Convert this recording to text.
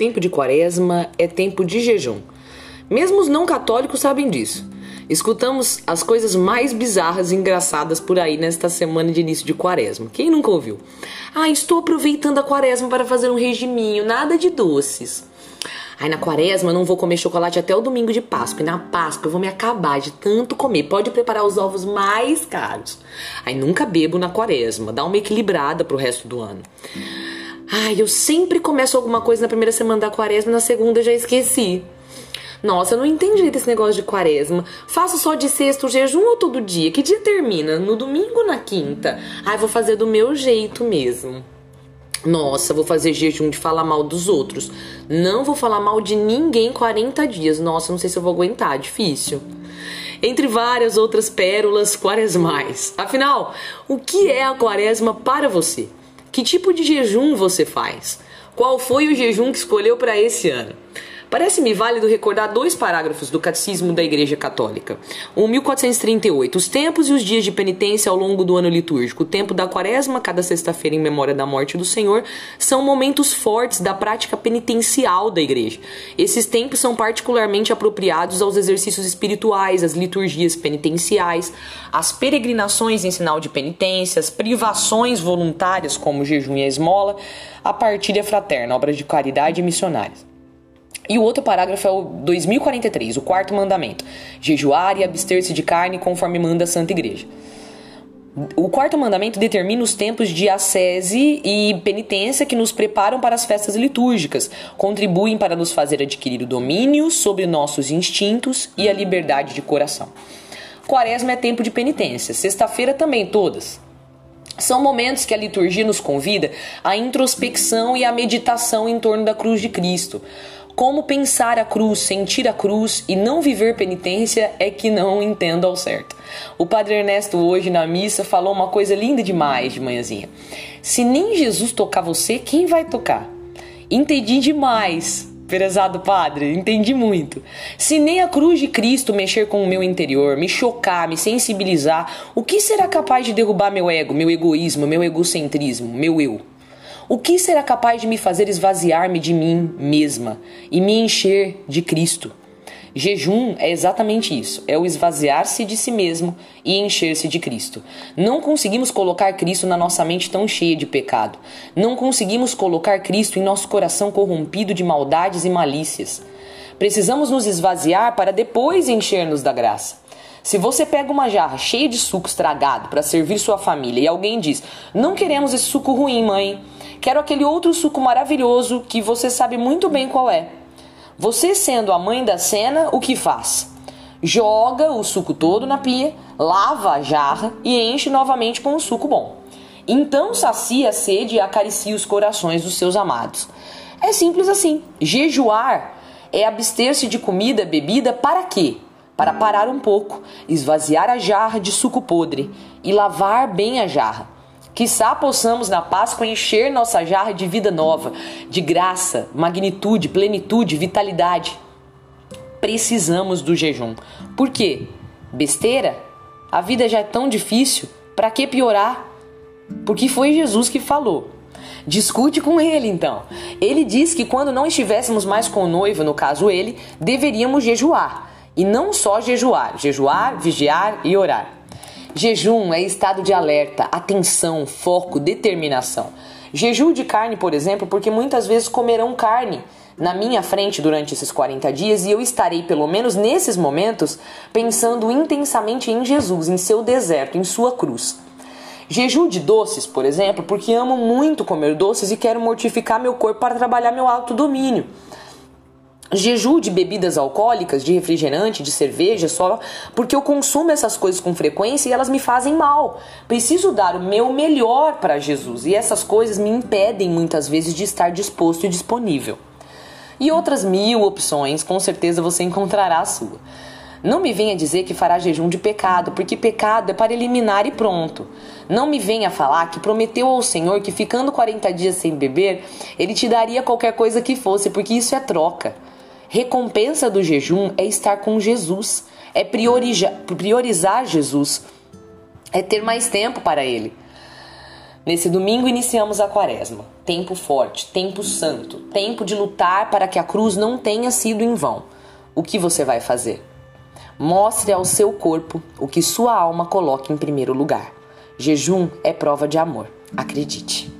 Tempo de quaresma é tempo de jejum. Mesmo os não católicos sabem disso. Escutamos as coisas mais bizarras e engraçadas por aí nesta semana de início de quaresma. Quem nunca ouviu? Ah, estou aproveitando a quaresma para fazer um regiminho, nada de doces. Aí na quaresma eu não vou comer chocolate até o domingo de Páscoa. E na Páscoa eu vou me acabar de tanto comer. Pode preparar os ovos mais caros. Aí nunca bebo na quaresma. Dá uma equilibrada pro resto do ano. Ai, eu sempre começo alguma coisa na primeira semana da quaresma, na segunda já esqueci. Nossa, eu não entendi esse negócio de quaresma. Faço só de sexto jejum ou todo dia? Que dia termina? No domingo ou na quinta? Ai, vou fazer do meu jeito mesmo. Nossa, vou fazer jejum de falar mal dos outros. Não vou falar mal de ninguém 40 dias. Nossa, não sei se eu vou aguentar, difícil. Entre várias outras pérolas quaresmais. Afinal, o que é a quaresma para você? Que tipo de jejum você faz? Qual foi o jejum que escolheu para esse ano? Parece-me válido recordar dois parágrafos do Catecismo da Igreja Católica. O 1438. Os tempos e os dias de penitência ao longo do ano litúrgico, o tempo da quaresma, cada sexta-feira em memória da morte do Senhor, são momentos fortes da prática penitencial da Igreja. Esses tempos são particularmente apropriados aos exercícios espirituais, às liturgias penitenciais, às peregrinações em sinal de penitência, às privações voluntárias, como jejum e a esmola, a partilha fraterna, obras de caridade e missionárias. E o outro parágrafo é o 2043, o quarto mandamento: jejuar e abster-se de carne conforme manda a Santa Igreja. O quarto mandamento determina os tempos de ascese e penitência que nos preparam para as festas litúrgicas, contribuem para nos fazer adquirir o domínio sobre nossos instintos e a liberdade de coração. Quaresma é tempo de penitência, sexta-feira também todas. São momentos que a liturgia nos convida à introspecção e à meditação em torno da cruz de Cristo. Como pensar a cruz, sentir a cruz e não viver penitência é que não entendo ao certo. O Padre Ernesto hoje na missa falou uma coisa linda demais de manhãzinha. Se nem Jesus tocar você, quem vai tocar? Entendi demais, prezado padre, entendi muito. Se nem a cruz de Cristo mexer com o meu interior, me chocar, me sensibilizar, o que será capaz de derrubar meu ego, meu egoísmo, meu egocentrismo, meu eu? O que será capaz de me fazer esvaziar-me de mim mesma e me encher de Cristo? Jejum é exatamente isso: é o esvaziar-se de si mesmo e encher-se de Cristo. Não conseguimos colocar Cristo na nossa mente tão cheia de pecado. Não conseguimos colocar Cristo em nosso coração corrompido de maldades e malícias. Precisamos nos esvaziar para depois encher-nos da graça. Se você pega uma jarra cheia de suco estragado para servir sua família e alguém diz: Não queremos esse suco ruim, mãe. Quero aquele outro suco maravilhoso que você sabe muito bem qual é. Você, sendo a mãe da cena, o que faz? Joga o suco todo na pia, lava a jarra e enche novamente com o suco bom. Então sacia a sede e acaricia os corações dos seus amados. É simples assim. Jejuar é abster-se de comida, bebida, para quê? Para parar um pouco, esvaziar a jarra de suco podre e lavar bem a jarra Quizá possamos na Páscoa encher nossa jarra de vida nova, de graça, magnitude, plenitude, vitalidade. Precisamos do jejum. Por quê? Besteira? A vida já é tão difícil, para que piorar? Porque foi Jesus que falou. Discute com ele então. Ele diz que quando não estivéssemos mais com o noivo, no caso ele, deveríamos jejuar. E não só jejuar, jejuar, vigiar e orar. Jejum é estado de alerta, atenção, foco, determinação. Jejum de carne, por exemplo, porque muitas vezes comerão carne na minha frente durante esses 40 dias e eu estarei, pelo menos nesses momentos, pensando intensamente em Jesus, em seu deserto, em sua cruz. Jejum de doces, por exemplo, porque amo muito comer doces e quero mortificar meu corpo para trabalhar meu autodomínio jejum de bebidas alcoólicas, de refrigerante, de cerveja, só porque eu consumo essas coisas com frequência e elas me fazem mal. Preciso dar o meu melhor para Jesus e essas coisas me impedem muitas vezes de estar disposto e disponível. E outras mil opções, com certeza você encontrará a sua. Não me venha dizer que fará jejum de pecado, porque pecado é para eliminar e pronto. Não me venha falar que prometeu ao Senhor que ficando 40 dias sem beber, ele te daria qualquer coisa que fosse, porque isso é troca. Recompensa do jejum é estar com Jesus, é priorizar Jesus, é ter mais tempo para Ele. Nesse domingo iniciamos a quaresma. Tempo forte, tempo santo, tempo de lutar para que a cruz não tenha sido em vão. O que você vai fazer? Mostre ao seu corpo o que sua alma coloca em primeiro lugar. Jejum é prova de amor, acredite.